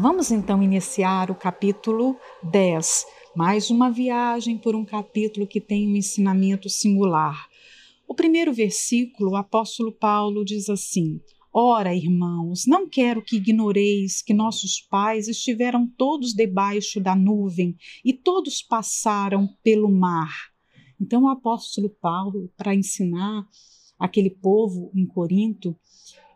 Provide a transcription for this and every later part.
Vamos então iniciar o capítulo 10, mais uma viagem por um capítulo que tem um ensinamento singular. O primeiro versículo, o apóstolo Paulo diz assim: Ora, irmãos, não quero que ignoreis que nossos pais estiveram todos debaixo da nuvem e todos passaram pelo mar. Então, o apóstolo Paulo, para ensinar aquele povo em Corinto,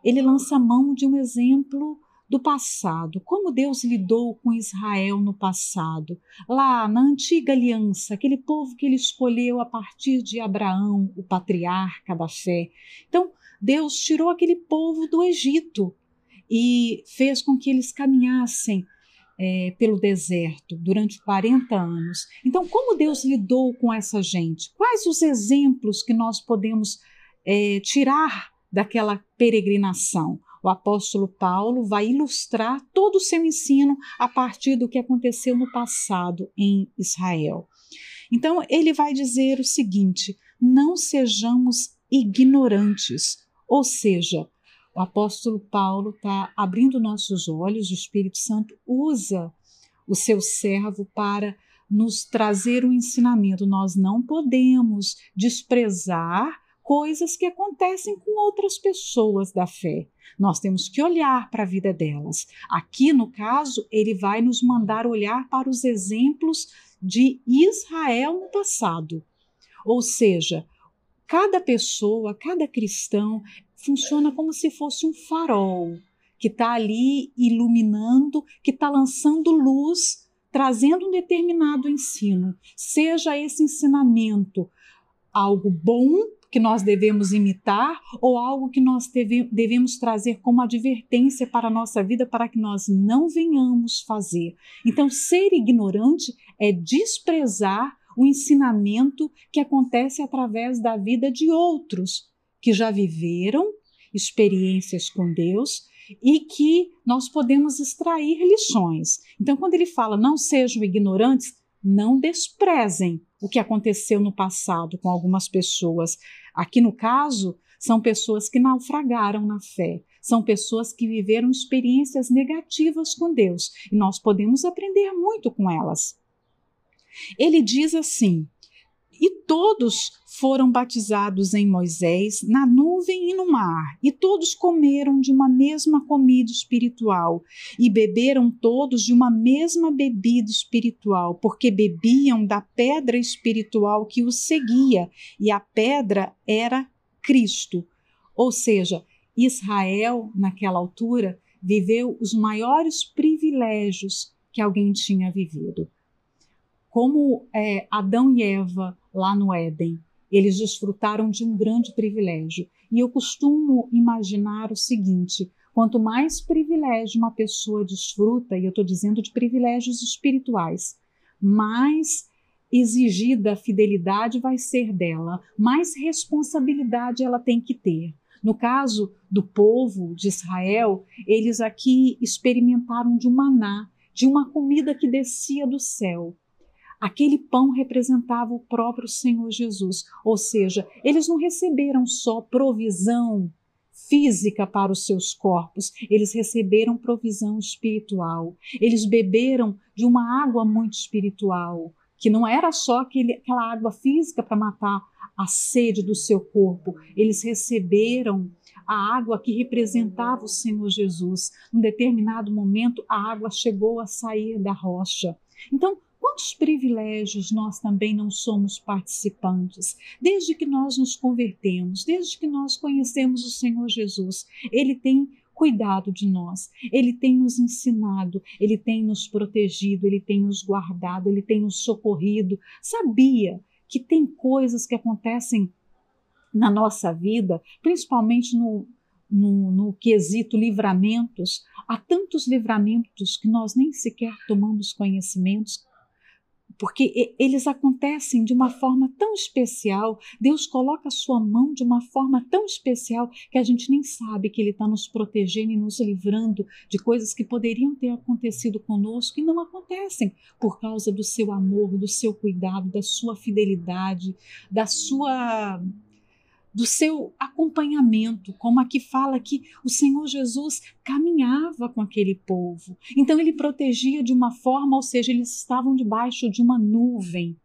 ele lança mão de um exemplo do passado, como Deus lidou com Israel no passado, lá na antiga aliança, aquele povo que ele escolheu a partir de Abraão, o patriarca da fé. Então, Deus tirou aquele povo do Egito e fez com que eles caminhassem é, pelo deserto durante 40 anos. Então, como Deus lidou com essa gente? Quais os exemplos que nós podemos é, tirar daquela peregrinação? O apóstolo Paulo vai ilustrar todo o seu ensino a partir do que aconteceu no passado em Israel. Então, ele vai dizer o seguinte: não sejamos ignorantes, ou seja, o apóstolo Paulo está abrindo nossos olhos, o Espírito Santo usa o seu servo para nos trazer o ensinamento. Nós não podemos desprezar coisas que acontecem com outras pessoas da fé. Nós temos que olhar para a vida delas. Aqui, no caso, ele vai nos mandar olhar para os exemplos de Israel no passado. Ou seja, cada pessoa, cada cristão funciona como se fosse um farol que está ali iluminando, que está lançando luz, trazendo um determinado ensino. Seja esse ensinamento algo bom que nós devemos imitar ou algo que nós deve, devemos trazer como advertência para a nossa vida para que nós não venhamos fazer. Então, ser ignorante é desprezar o ensinamento que acontece através da vida de outros que já viveram experiências com Deus e que nós podemos extrair lições. Então, quando ele fala não sejam ignorantes, não desprezem o que aconteceu no passado com algumas pessoas. Aqui no caso, são pessoas que naufragaram na fé, são pessoas que viveram experiências negativas com Deus e nós podemos aprender muito com elas. Ele diz assim: e todos foram batizados em Moisés, na nuvem e no mar, e todos comeram de uma mesma comida espiritual, e beberam todos de uma mesma bebida espiritual, porque bebiam da pedra espiritual que os seguia, e a pedra era Cristo. Ou seja, Israel, naquela altura, viveu os maiores privilégios que alguém tinha vivido. Como é, Adão e Eva lá no Éden. Eles desfrutaram de um grande privilégio. E eu costumo imaginar o seguinte: quanto mais privilégio uma pessoa desfruta, e eu estou dizendo de privilégios espirituais, mais exigida a fidelidade vai ser dela, mais responsabilidade ela tem que ter. No caso do povo de Israel, eles aqui experimentaram de um maná, de uma comida que descia do céu. Aquele pão representava o próprio Senhor Jesus, ou seja, eles não receberam só provisão física para os seus corpos, eles receberam provisão espiritual. Eles beberam de uma água muito espiritual, que não era só aquele, aquela água física para matar a sede do seu corpo, eles receberam a água que representava o Senhor Jesus. Num determinado momento, a água chegou a sair da rocha. Então, Quantos privilégios nós também não somos participantes? Desde que nós nos convertemos, desde que nós conhecemos o Senhor Jesus, Ele tem cuidado de nós, Ele tem nos ensinado, Ele tem nos protegido, Ele tem nos guardado, Ele tem nos socorrido. Sabia que tem coisas que acontecem na nossa vida, principalmente no, no, no, quesito livramentos, há tantos livramentos que nós nem sequer tomamos conhecimentos, porque eles acontecem de uma forma tão especial, Deus coloca a sua mão de uma forma tão especial que a gente nem sabe que Ele está nos protegendo e nos livrando de coisas que poderiam ter acontecido conosco e não acontecem por causa do seu amor, do seu cuidado, da sua fidelidade, da sua do seu acompanhamento, como aqui fala que o Senhor Jesus caminhava com aquele povo. Então ele protegia de uma forma, ou seja, eles estavam debaixo de uma nuvem.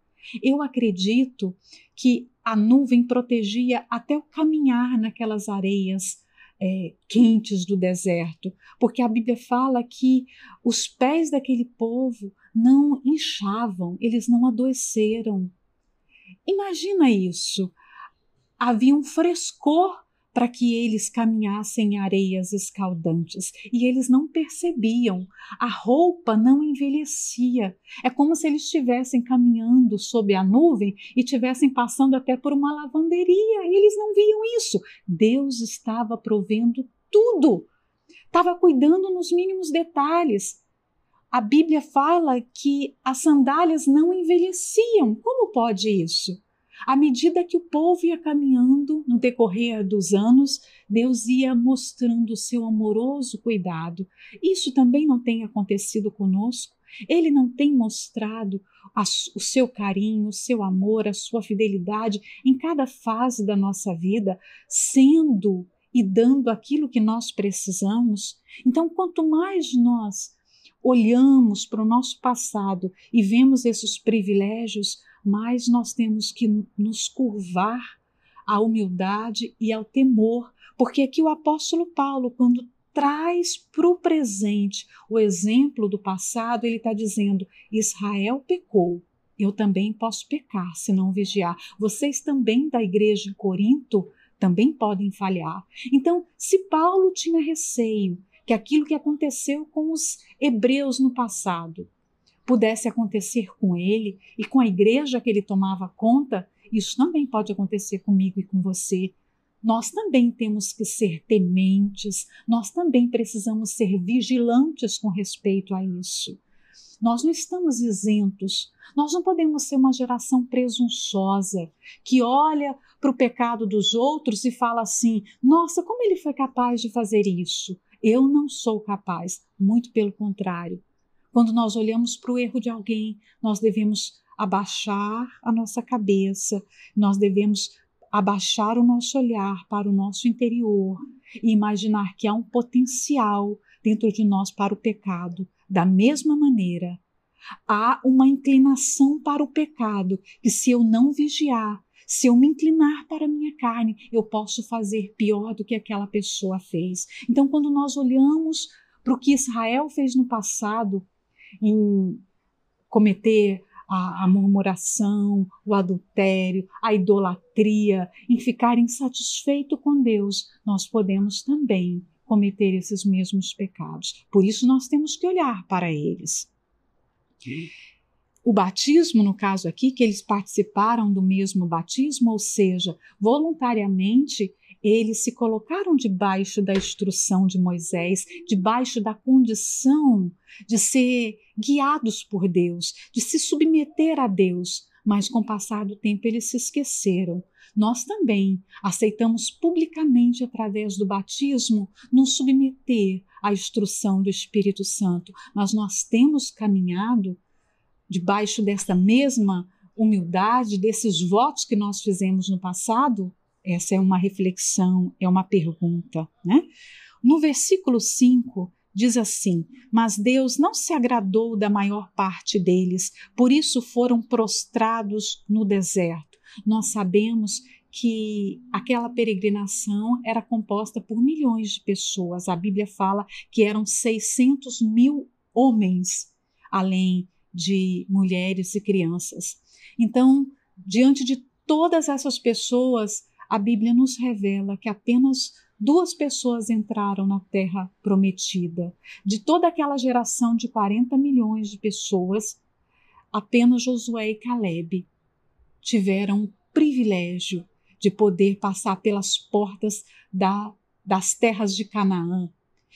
Eu acredito que a nuvem protegia até o caminhar naquelas areias é, quentes do deserto, porque a Bíblia fala que os pés daquele povo não inchavam, eles não adoeceram. Imagina isso havia um frescor para que eles caminhassem em areias escaldantes e eles não percebiam. A roupa não envelhecia. É como se eles estivessem caminhando sob a nuvem e estivessem passando até por uma lavanderia e eles não viam isso. Deus estava provendo tudo, estava cuidando nos mínimos detalhes. A Bíblia fala que as sandálias não envelheciam. Como pode isso? À medida que o povo ia caminhando no decorrer dos anos, Deus ia mostrando o seu amoroso cuidado. Isso também não tem acontecido conosco. Ele não tem mostrado a, o seu carinho, o seu amor, a sua fidelidade em cada fase da nossa vida, sendo e dando aquilo que nós precisamos. Então, quanto mais nós olhamos para o nosso passado e vemos esses privilégios, mas nós temos que nos curvar à humildade e ao temor, porque aqui o apóstolo Paulo, quando traz para o presente o exemplo do passado, ele está dizendo: Israel pecou, eu também posso pecar se não vigiar. Vocês também da igreja em Corinto também podem falhar. Então, se Paulo tinha receio que aquilo que aconteceu com os hebreus no passado pudesse acontecer com ele e com a igreja que ele tomava conta, isso também pode acontecer comigo e com você. Nós também temos que ser tementes, nós também precisamos ser vigilantes com respeito a isso. Nós não estamos isentos, nós não podemos ser uma geração presunçosa que olha para o pecado dos outros e fala assim: nossa, como ele foi capaz de fazer isso? Eu não sou capaz, muito pelo contrário. Quando nós olhamos para o erro de alguém, nós devemos abaixar a nossa cabeça, nós devemos abaixar o nosso olhar para o nosso interior e imaginar que há um potencial dentro de nós para o pecado. Da mesma maneira, há uma inclinação para o pecado que, se eu não vigiar, se eu me inclinar para a minha carne, eu posso fazer pior do que aquela pessoa fez. Então, quando nós olhamos para o que Israel fez no passado, em cometer a, a, murmuração, o adultério, a idolatria, em ficar insatisfeito com Deus, nós podemos também cometer esses mesmos pecados. Por isso nós temos que olhar para eles. O batismo, no caso aqui, que eles participaram do mesmo batismo, ou seja, voluntariamente eles se colocaram debaixo da instrução de Moisés, debaixo da condição de ser guiados por Deus, de se submeter a Deus, mas com o passar do tempo eles se esqueceram. Nós também aceitamos publicamente, através do batismo, nos submeter à instrução do Espírito Santo, mas nós temos caminhado debaixo dessa mesma humildade, desses votos que nós fizemos no passado? Essa é uma reflexão, é uma pergunta. Né? No versículo 5, diz assim: Mas Deus não se agradou da maior parte deles, por isso foram prostrados no deserto. Nós sabemos que aquela peregrinação era composta por milhões de pessoas. A Bíblia fala que eram 600 mil homens, além de mulheres e crianças. Então, diante de todas essas pessoas, a Bíblia nos revela que apenas duas pessoas entraram na terra prometida. De toda aquela geração de 40 milhões de pessoas, apenas Josué e Caleb tiveram o privilégio de poder passar pelas portas da, das terras de Canaã,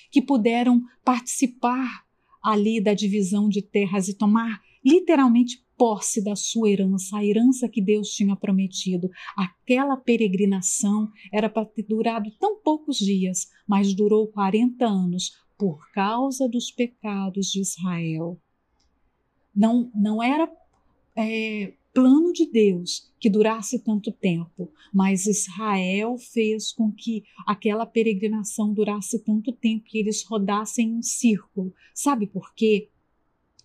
que puderam participar ali da divisão de terras e tomar literalmente posse da sua herança, a herança que Deus tinha prometido. Aquela peregrinação era para ter durado tão poucos dias, mas durou 40 anos por causa dos pecados de Israel. Não, não era é, plano de Deus que durasse tanto tempo, mas Israel fez com que aquela peregrinação durasse tanto tempo e eles rodassem em um círculo. Sabe por quê?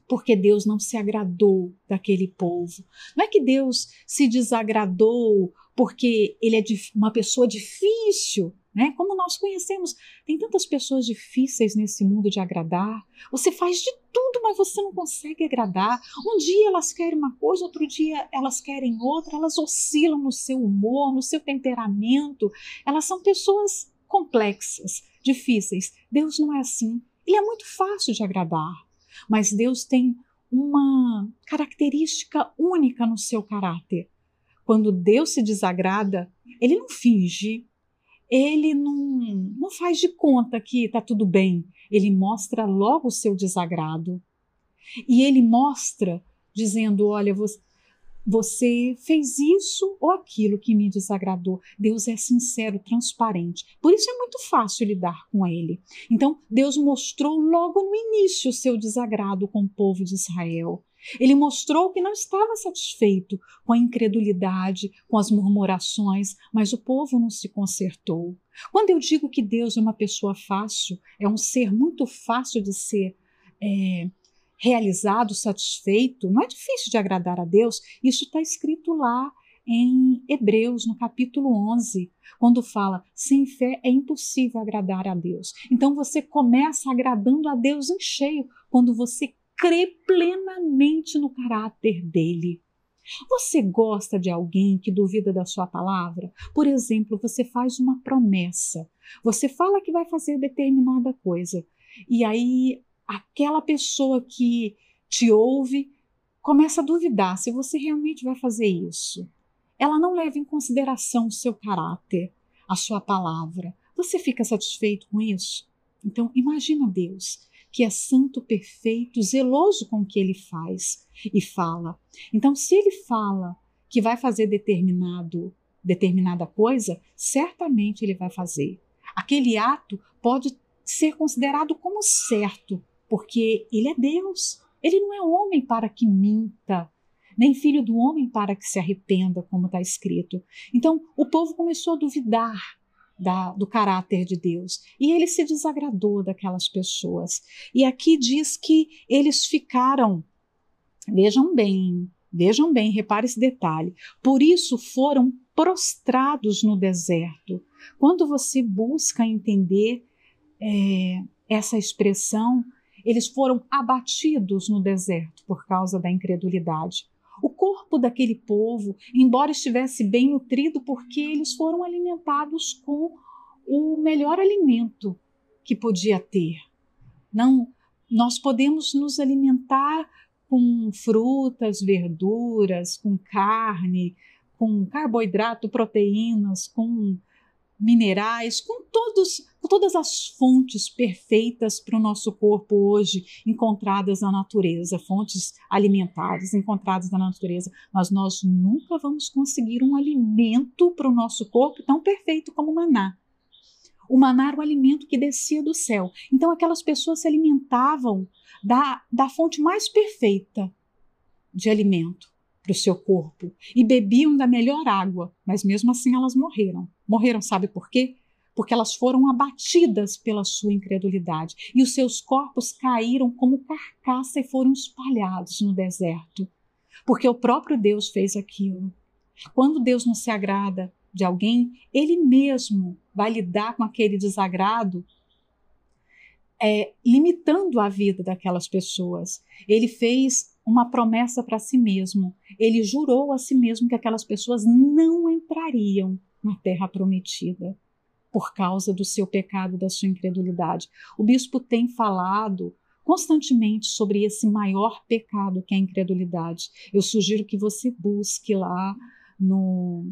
Porque Deus não se agradou daquele povo. Não é que Deus se desagradou porque ele é uma pessoa difícil, né? Como nós conhecemos, tem tantas pessoas difíceis nesse mundo de agradar. Você faz de tudo, mas você não consegue agradar. Um dia elas querem uma coisa, outro dia elas querem outra, elas oscilam no seu humor, no seu temperamento. Elas são pessoas complexas, difíceis. Deus não é assim. Ele é muito fácil de agradar, mas Deus tem uma característica única no seu caráter. Quando Deus se desagrada, ele não finge, ele não, não faz de conta que está tudo bem. Ele mostra logo o seu desagrado. E ele mostra dizendo: Olha, você, você fez isso ou aquilo que me desagradou. Deus é sincero, transparente. Por isso é muito fácil lidar com ele. Então, Deus mostrou logo no início o seu desagrado com o povo de Israel. Ele mostrou que não estava satisfeito com a incredulidade, com as murmurações, mas o povo não se consertou. Quando eu digo que Deus é uma pessoa fácil, é um ser muito fácil de ser é, realizado, satisfeito, não é difícil de agradar a Deus, isso está escrito lá em Hebreus, no capítulo 11, quando fala: sem fé é impossível agradar a Deus. Então você começa agradando a Deus em cheio, quando você crê plenamente no caráter dele. Você gosta de alguém que duvida da sua palavra? Por exemplo, você faz uma promessa. Você fala que vai fazer determinada coisa. E aí aquela pessoa que te ouve começa a duvidar se você realmente vai fazer isso. Ela não leva em consideração o seu caráter, a sua palavra. Você fica satisfeito com isso? Então, imagina Deus que é santo, perfeito, zeloso com o que ele faz e fala. Então, se ele fala que vai fazer determinado determinada coisa, certamente ele vai fazer. Aquele ato pode ser considerado como certo, porque ele é Deus. Ele não é homem para que minta, nem filho do homem para que se arrependa, como está escrito. Então, o povo começou a duvidar da, do caráter de Deus. E ele se desagradou daquelas pessoas. E aqui diz que eles ficaram, vejam bem, vejam bem, repare esse detalhe. Por isso foram prostrados no deserto. Quando você busca entender é, essa expressão, eles foram abatidos no deserto por causa da incredulidade. O corpo daquele povo, embora estivesse bem nutrido, porque eles foram alimentados com o melhor alimento que podia ter. Não, nós podemos nos alimentar com frutas, verduras, com carne, com carboidrato, proteínas, com minerais, com, todos, todas as fontes perfeitas para o nosso corpo hoje encontradas na natureza, fontes alimentares encontradas na natureza, mas nós nunca vamos conseguir um alimento para o nosso corpo tão perfeito como o maná. O maná era o alimento que descia do céu. Então aquelas pessoas se alimentavam da, da fonte mais perfeita de alimento para o seu corpo e bebiam da melhor água, mas mesmo assim elas morreram. Morreram, sabe por quê? Porque elas foram abatidas pela sua incredulidade e os seus corpos caíram como carcaça e foram espalhados no deserto. Porque o próprio Deus fez aquilo. Quando Deus não se agrada de alguém, ele mesmo vai lidar com aquele desagrado é, limitando a vida daquelas pessoas. Ele fez uma promessa para si mesmo. Ele jurou a si mesmo que aquelas pessoas não entrariam na terra prometida por causa do seu pecado, da sua incredulidade. O bispo tem falado constantemente sobre esse maior pecado que é a incredulidade. Eu sugiro que você busque lá no,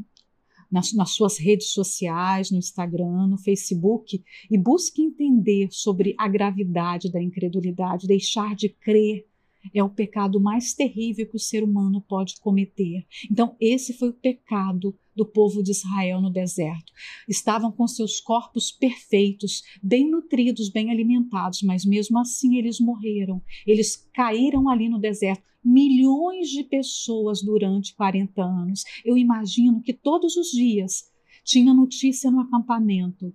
nas, nas, suas redes sociais, no Instagram, no Facebook, e busque entender sobre a gravidade da incredulidade, deixar de crer é o pecado mais terrível que o ser humano pode cometer. Então, esse foi o pecado do povo de Israel no deserto. Estavam com seus corpos perfeitos, bem nutridos, bem alimentados, mas mesmo assim eles morreram. Eles caíram ali no deserto. milhões de pessoas durante 40 anos. Eu imagino que todos os dias tinha notícia no acampamento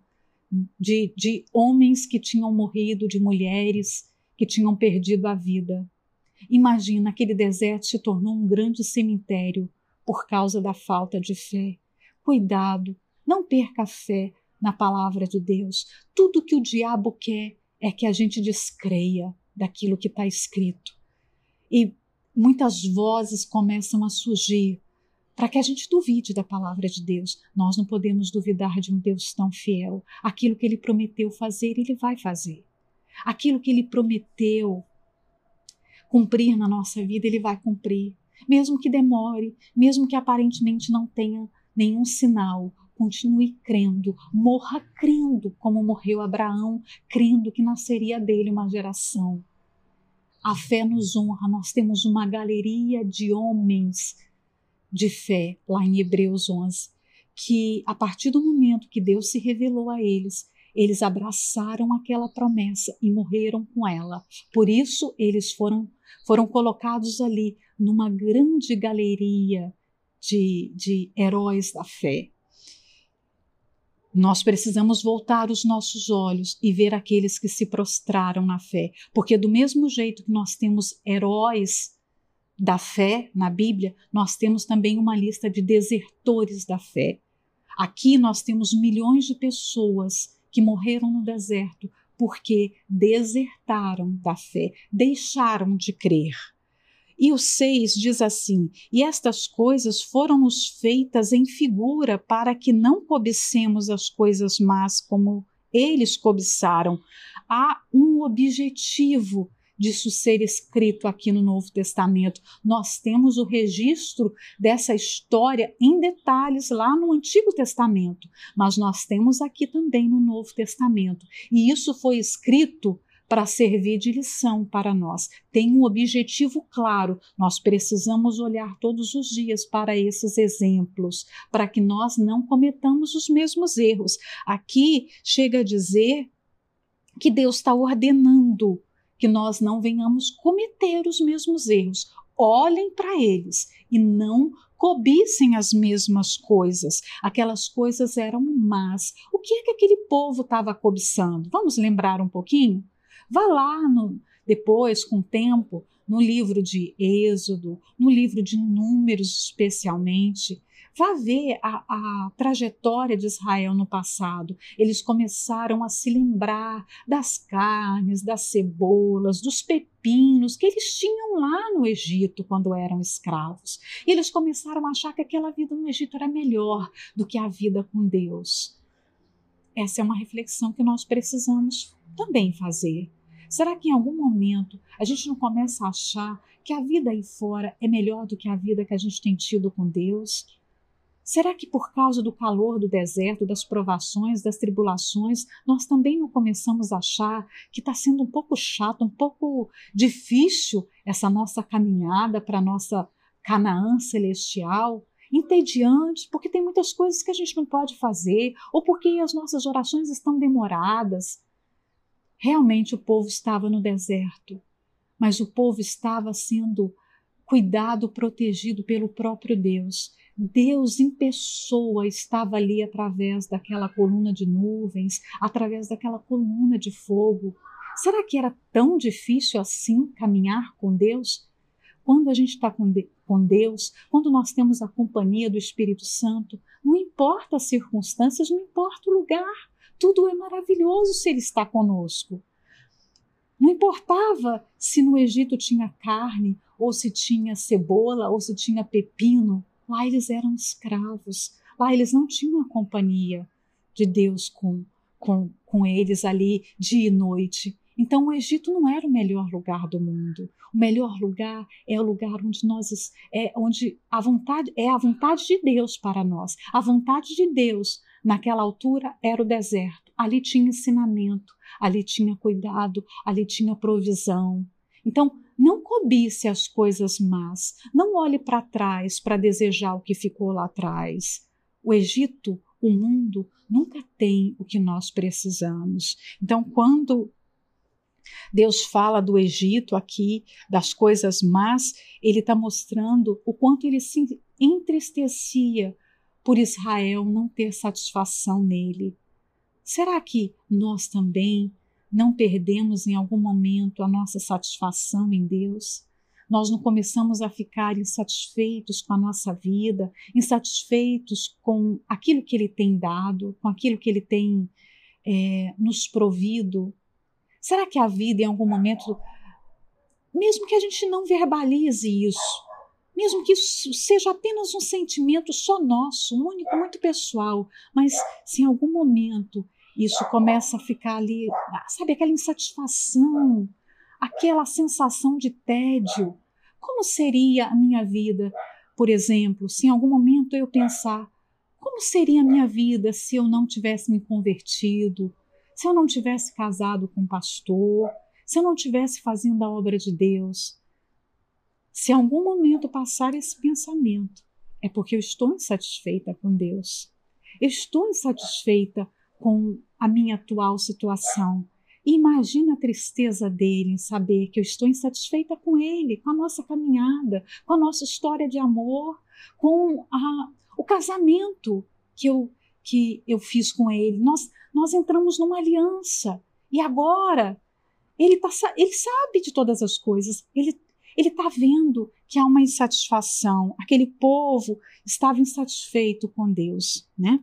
de, de homens que tinham morrido, de mulheres que tinham perdido a vida. Imagina, aquele deserto se tornou um grande cemitério por causa da falta de fé. Cuidado, não perca a fé na palavra de Deus. Tudo que o diabo quer é que a gente descreia daquilo que está escrito. E muitas vozes começam a surgir para que a gente duvide da palavra de Deus. Nós não podemos duvidar de um Deus tão fiel. Aquilo que ele prometeu fazer, ele vai fazer. Aquilo que ele prometeu cumprir na nossa vida, ele vai cumprir. Mesmo que demore, mesmo que aparentemente não tenha nenhum sinal, continue crendo, morra crendo, como morreu Abraão, crendo que nasceria dele uma geração. A fé nos honra, nós temos uma galeria de homens de fé lá em Hebreus 11, que a partir do momento que Deus se revelou a eles, eles abraçaram aquela promessa e morreram com ela. Por isso eles foram foram colocados ali numa grande galeria de, de heróis da fé. Nós precisamos voltar os nossos olhos e ver aqueles que se prostraram na fé, porque do mesmo jeito que nós temos heróis da fé na Bíblia, nós temos também uma lista de desertores da fé. Aqui nós temos milhões de pessoas que morreram no deserto porque desertaram da fé, deixaram de crer. E o 6 diz assim: E estas coisas foram-nos feitas em figura para que não cobicemos as coisas más como eles cobiçaram. Há um objetivo disso ser escrito aqui no Novo Testamento. Nós temos o registro dessa história em detalhes lá no Antigo Testamento, mas nós temos aqui também no Novo Testamento. E isso foi escrito para servir de lição para nós. Tem um objetivo claro. Nós precisamos olhar todos os dias para esses exemplos, para que nós não cometamos os mesmos erros. Aqui chega a dizer que Deus está ordenando que nós não venhamos cometer os mesmos erros. Olhem para eles e não cobissem as mesmas coisas. Aquelas coisas eram más. O que é que aquele povo estava cobiçando? Vamos lembrar um pouquinho? Vá lá no, depois, com o tempo, no livro de Êxodo, no livro de Números, especialmente, Vá ver a, a trajetória de Israel no passado. Eles começaram a se lembrar das carnes, das cebolas, dos pepinos que eles tinham lá no Egito quando eram escravos. E eles começaram a achar que aquela vida no Egito era melhor do que a vida com Deus. Essa é uma reflexão que nós precisamos também fazer. Será que em algum momento a gente não começa a achar que a vida aí fora é melhor do que a vida que a gente tem tido com Deus? Será que por causa do calor do deserto, das provações, das tribulações, nós também não começamos a achar que está sendo um pouco chato, um pouco difícil essa nossa caminhada para a nossa Canaã celestial? Entediante, porque tem muitas coisas que a gente não pode fazer, ou porque as nossas orações estão demoradas. Realmente o povo estava no deserto, mas o povo estava sendo cuidado, protegido pelo próprio Deus. Deus em pessoa estava ali através daquela coluna de nuvens, através daquela coluna de fogo. Será que era tão difícil assim caminhar com Deus? Quando a gente está com, de com Deus, quando nós temos a companhia do Espírito Santo, não importa as circunstâncias, não importa o lugar, tudo é maravilhoso se Ele está conosco. Não importava se no Egito tinha carne, ou se tinha cebola, ou se tinha pepino. Lá eles eram escravos, lá eles não tinham a companhia de Deus com, com, com eles ali dia e noite. Então o Egito não era o melhor lugar do mundo. O melhor lugar é o lugar onde nós é onde a vontade é a vontade de Deus para nós. A vontade de Deus naquela altura era o deserto. Ali tinha ensinamento, ali tinha cuidado, ali tinha provisão. Então, não cobice as coisas más, não olhe para trás para desejar o que ficou lá atrás. O Egito, o mundo, nunca tem o que nós precisamos. Então, quando Deus fala do Egito aqui, das coisas más, ele está mostrando o quanto ele se entristecia por Israel não ter satisfação nele. Será que nós também não perdemos em algum momento a nossa satisfação em Deus? Nós não começamos a ficar insatisfeitos com a nossa vida, insatisfeitos com aquilo que Ele tem dado, com aquilo que Ele tem é, nos provido? Será que a vida, em algum momento, mesmo que a gente não verbalize isso, mesmo que isso seja apenas um sentimento só nosso, único, muito pessoal, mas se em algum momento isso começa a ficar ali, sabe, aquela insatisfação, aquela sensação de tédio, como seria a minha vida, por exemplo, se em algum momento eu pensar como seria a minha vida se eu não tivesse me convertido, se eu não tivesse casado com um pastor, se eu não tivesse fazendo a obra de Deus? Se em algum momento passar esse pensamento, é porque eu estou insatisfeita com Deus. Eu estou insatisfeita com a minha atual situação. Imagina a tristeza dele em saber que eu estou insatisfeita com ele, com a nossa caminhada, com a nossa história de amor, com a, o casamento que eu, que eu fiz com ele. Nós, nós entramos numa aliança e agora ele, tá, ele sabe de todas as coisas, ele, ele está vendo que há uma insatisfação. Aquele povo estava insatisfeito com Deus, né?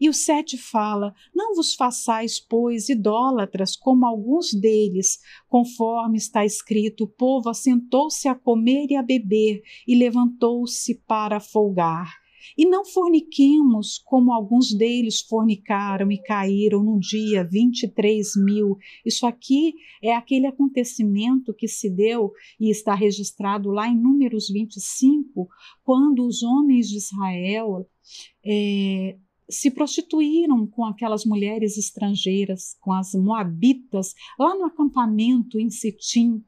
E o sete fala: Não vos façais, pois, idólatras, como alguns deles, conforme está escrito: o povo assentou-se a comer e a beber, e levantou-se para folgar. E não forniquemos como alguns deles fornicaram e caíram no dia 23 mil. Isso aqui é aquele acontecimento que se deu e está registrado lá em Números 25, quando os homens de Israel é, se prostituíram com aquelas mulheres estrangeiras, com as moabitas, lá no acampamento em Sitim.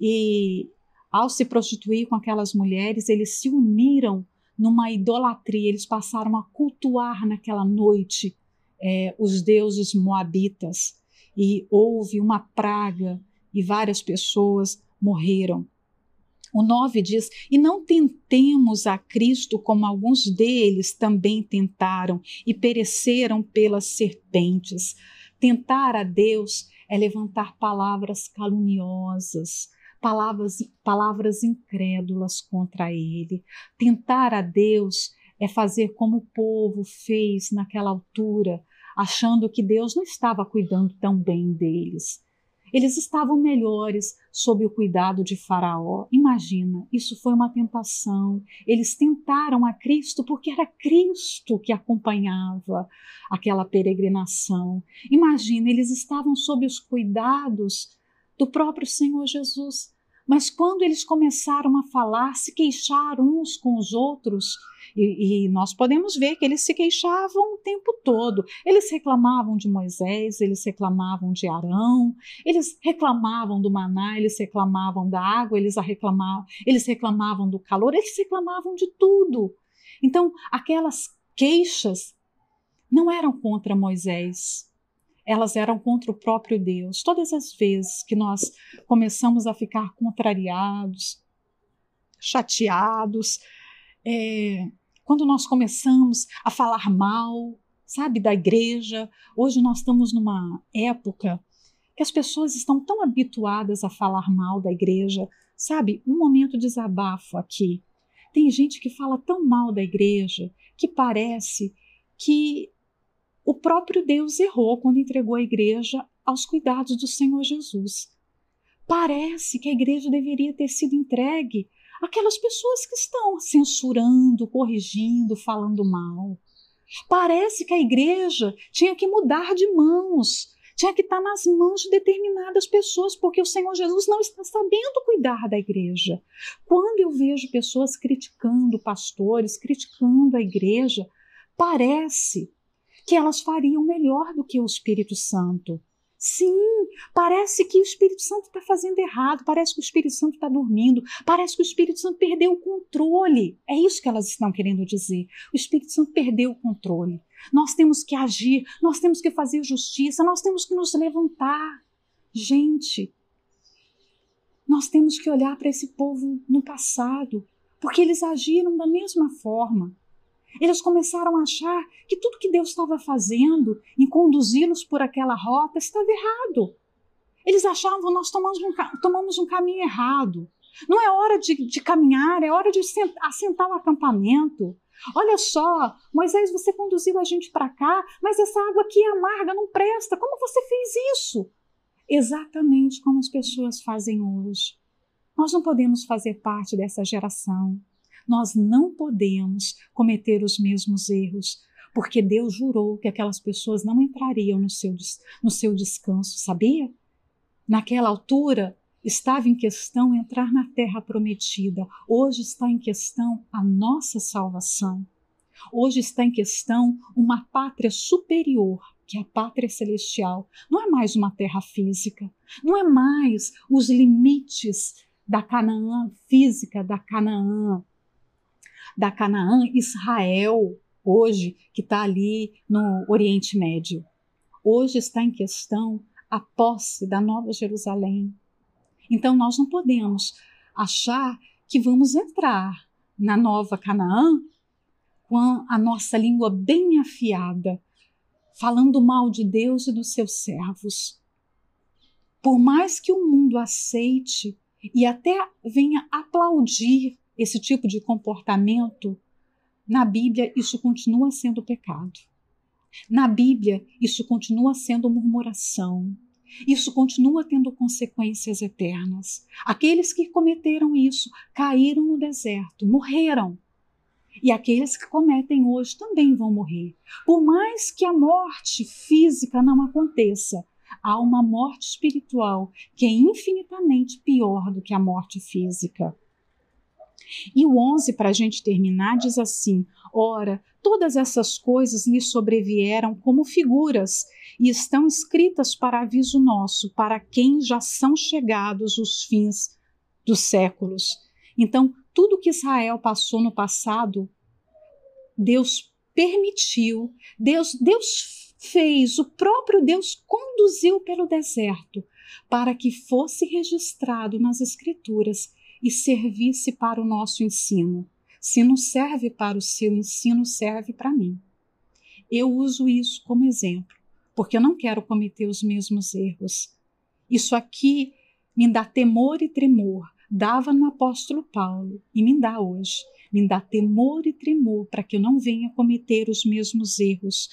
E ao se prostituir com aquelas mulheres, eles se uniram numa idolatria, eles passaram a cultuar naquela noite é, os deuses moabitas e houve uma praga e várias pessoas morreram. O 9 diz: E não tentemos a Cristo como alguns deles também tentaram e pereceram pelas serpentes. Tentar a Deus é levantar palavras caluniosas, palavras, palavras incrédulas contra ele. Tentar a Deus é fazer como o povo fez naquela altura, achando que Deus não estava cuidando tão bem deles. Eles estavam melhores sob o cuidado de Faraó. Imagina, isso foi uma tentação. Eles tentaram a Cristo porque era Cristo que acompanhava aquela peregrinação. Imagina, eles estavam sob os cuidados do próprio Senhor Jesus. Mas quando eles começaram a falar, se queixar uns com os outros, e, e, nós podemos ver que eles se queixavam o tempo todo. Eles reclamavam de Moisés, eles reclamavam de Arão, eles reclamavam do maná, eles reclamavam da água, eles, reclamavam, eles reclamavam do calor, eles reclamavam de tudo. Então, aquelas queixas não eram contra Moisés, elas eram contra o próprio Deus. Todas as vezes que nós começamos a ficar contrariados, chateados, é, quando nós começamos a falar mal, sabe, da igreja, hoje nós estamos numa época que as pessoas estão tão habituadas a falar mal da igreja, sabe, um momento de desabafo aqui. Tem gente que fala tão mal da igreja que parece que o próprio Deus errou quando entregou a igreja aos cuidados do Senhor Jesus. Parece que a igreja deveria ter sido entregue àquelas pessoas que estão censurando, corrigindo, falando mal. Parece que a igreja tinha que mudar de mãos, tinha que estar nas mãos de determinadas pessoas, porque o Senhor Jesus não está sabendo cuidar da igreja. Quando eu vejo pessoas criticando pastores, criticando a igreja, parece que elas fariam melhor do que o Espírito Santo. Sim, parece que o Espírito Santo está fazendo errado, parece que o Espírito Santo está dormindo, parece que o Espírito Santo perdeu o controle. É isso que elas estão querendo dizer. O Espírito Santo perdeu o controle. Nós temos que agir, nós temos que fazer justiça, nós temos que nos levantar. Gente, nós temos que olhar para esse povo no passado, porque eles agiram da mesma forma. Eles começaram a achar que tudo que Deus estava fazendo em conduzi-los por aquela rota estava errado. Eles achavam nós tomamos um, tomamos um caminho errado. Não é hora de, de caminhar, é hora de assentar o acampamento. Olha só, Moisés, você conduziu a gente para cá, mas essa água aqui é amarga, não presta. Como você fez isso? Exatamente como as pessoas fazem hoje. Nós não podemos fazer parte dessa geração. Nós não podemos cometer os mesmos erros, porque Deus jurou que aquelas pessoas não entrariam no seu, no seu descanso, sabia? Naquela altura, estava em questão entrar na terra prometida. Hoje está em questão a nossa salvação. Hoje está em questão uma pátria superior, que é a pátria celestial. Não é mais uma terra física, não é mais os limites da Canaã física, da Canaã, da Canaã Israel, hoje, que está ali no Oriente Médio. Hoje está em questão a posse da Nova Jerusalém, então nós não podemos achar que vamos entrar na nova Canaã com a nossa língua bem afiada, falando mal de Deus e dos seus servos. Por mais que o mundo aceite e até venha aplaudir esse tipo de comportamento, na Bíblia isso continua sendo pecado. Na Bíblia isso continua sendo murmuração, isso continua tendo consequências eternas. Aqueles que cometeram isso caíram no deserto, morreram. E aqueles que cometem hoje também vão morrer. Por mais que a morte física não aconteça, há uma morte espiritual que é infinitamente pior do que a morte física. E o 11, para a gente terminar, diz assim: Ora, todas essas coisas lhe sobrevieram como figuras e estão escritas para aviso nosso, para quem já são chegados os fins dos séculos. Então, tudo que Israel passou no passado, Deus permitiu, Deus, Deus fez, o próprio Deus conduziu pelo deserto para que fosse registrado nas Escrituras e servisse para o nosso ensino. Se não serve para o seu ensino, serve para mim. Eu uso isso como exemplo porque eu não quero cometer os mesmos erros. Isso aqui me dá temor e tremor. Dava no apóstolo Paulo e me dá hoje. Me dá temor e tremor para que eu não venha cometer os mesmos erros.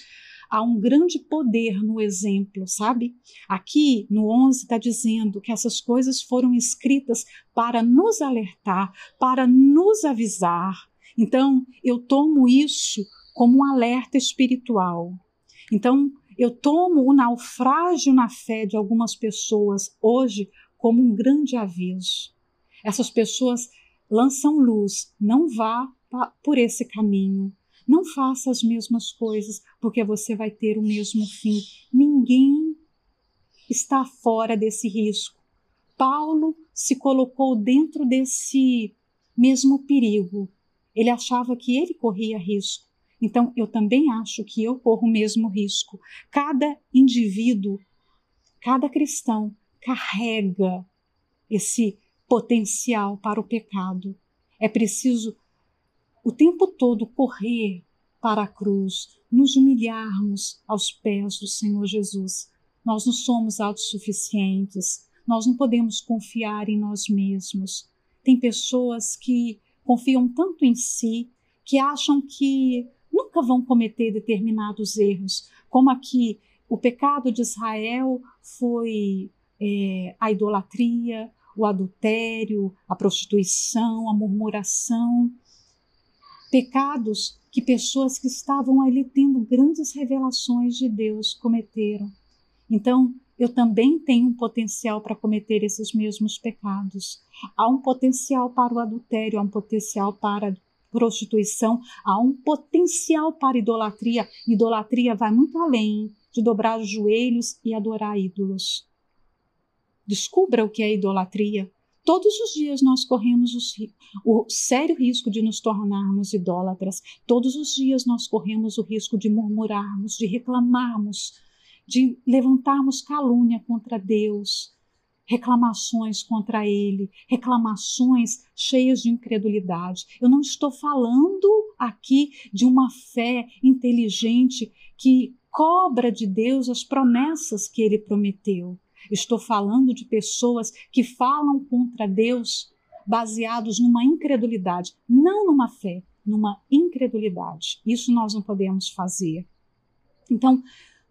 Há um grande poder no exemplo, sabe? Aqui no 11 está dizendo que essas coisas foram escritas para nos alertar, para nos avisar. Então, eu tomo isso como um alerta espiritual. Então, eu tomo o naufrágio na fé de algumas pessoas hoje como um grande aviso. Essas pessoas lançam luz, não vá por esse caminho. Não faça as mesmas coisas, porque você vai ter o mesmo fim. Ninguém está fora desse risco. Paulo se colocou dentro desse mesmo perigo. Ele achava que ele corria risco. Então, eu também acho que eu corro o mesmo risco. Cada indivíduo, cada cristão carrega esse potencial para o pecado. É preciso o tempo todo correr para a cruz, nos humilharmos aos pés do Senhor Jesus. Nós não somos autossuficientes, nós não podemos confiar em nós mesmos. Tem pessoas que confiam tanto em si que acham que nunca vão cometer determinados erros, como aqui o pecado de Israel foi é, a idolatria, o adultério, a prostituição, a murmuração, pecados que pessoas que estavam ali tendo grandes revelações de Deus cometeram. Então, eu também tenho um potencial para cometer esses mesmos pecados. Há um potencial para o adultério, há um potencial para prostituição, há um potencial para idolatria. Idolatria vai muito além de dobrar os joelhos e adorar ídolos. Descubra o que é idolatria. Todos os dias nós corremos o sério risco de nos tornarmos idólatras. Todos os dias nós corremos o risco de murmurarmos, de reclamarmos, de levantarmos calúnia contra Deus, reclamações contra Ele, reclamações cheias de incredulidade. Eu não estou falando aqui de uma fé inteligente que cobra de Deus as promessas que Ele prometeu. Estou falando de pessoas que falam contra Deus baseados numa incredulidade, não numa fé, numa incredulidade. Isso nós não podemos fazer. Então,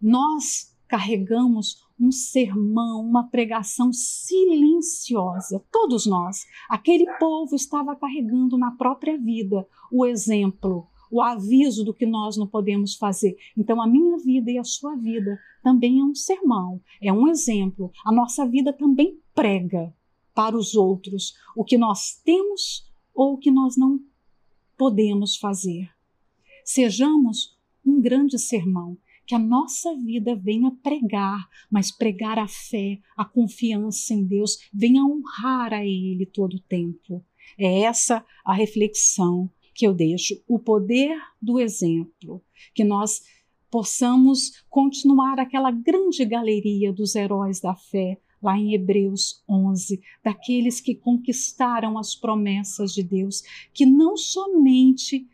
nós carregamos um sermão, uma pregação silenciosa. Todos nós. Aquele povo estava carregando na própria vida o exemplo, o aviso do que nós não podemos fazer. Então, a minha vida e a sua vida também é um sermão, é um exemplo. A nossa vida também prega para os outros o que nós temos ou o que nós não podemos fazer. Sejamos um grande sermão que a nossa vida venha pregar, mas pregar a fé, a confiança em Deus, venha honrar a Ele todo o tempo. É essa a reflexão que eu deixo, o poder do exemplo, que nós possamos continuar aquela grande galeria dos heróis da fé, lá em Hebreus 11, daqueles que conquistaram as promessas de Deus, que não somente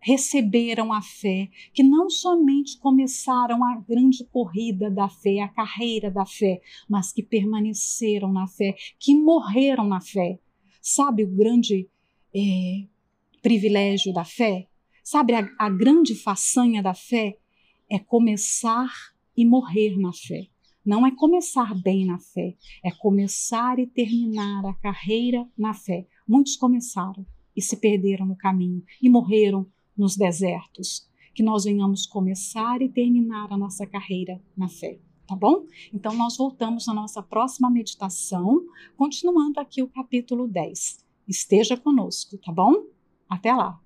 receberam a fé, que não somente começaram a grande corrida da fé, a carreira da fé, mas que permaneceram na fé, que morreram na fé. Sabe o grande é, privilégio da fé? Sabe a, a grande façanha da fé? É começar e morrer na fé. Não é começar bem na fé, é começar e terminar a carreira na fé. Muitos começaram e se perderam no caminho e morreram nos desertos, que nós venhamos começar e terminar a nossa carreira na fé, tá bom? Então nós voltamos na nossa próxima meditação, continuando aqui o capítulo 10. Esteja conosco, tá bom? Até lá!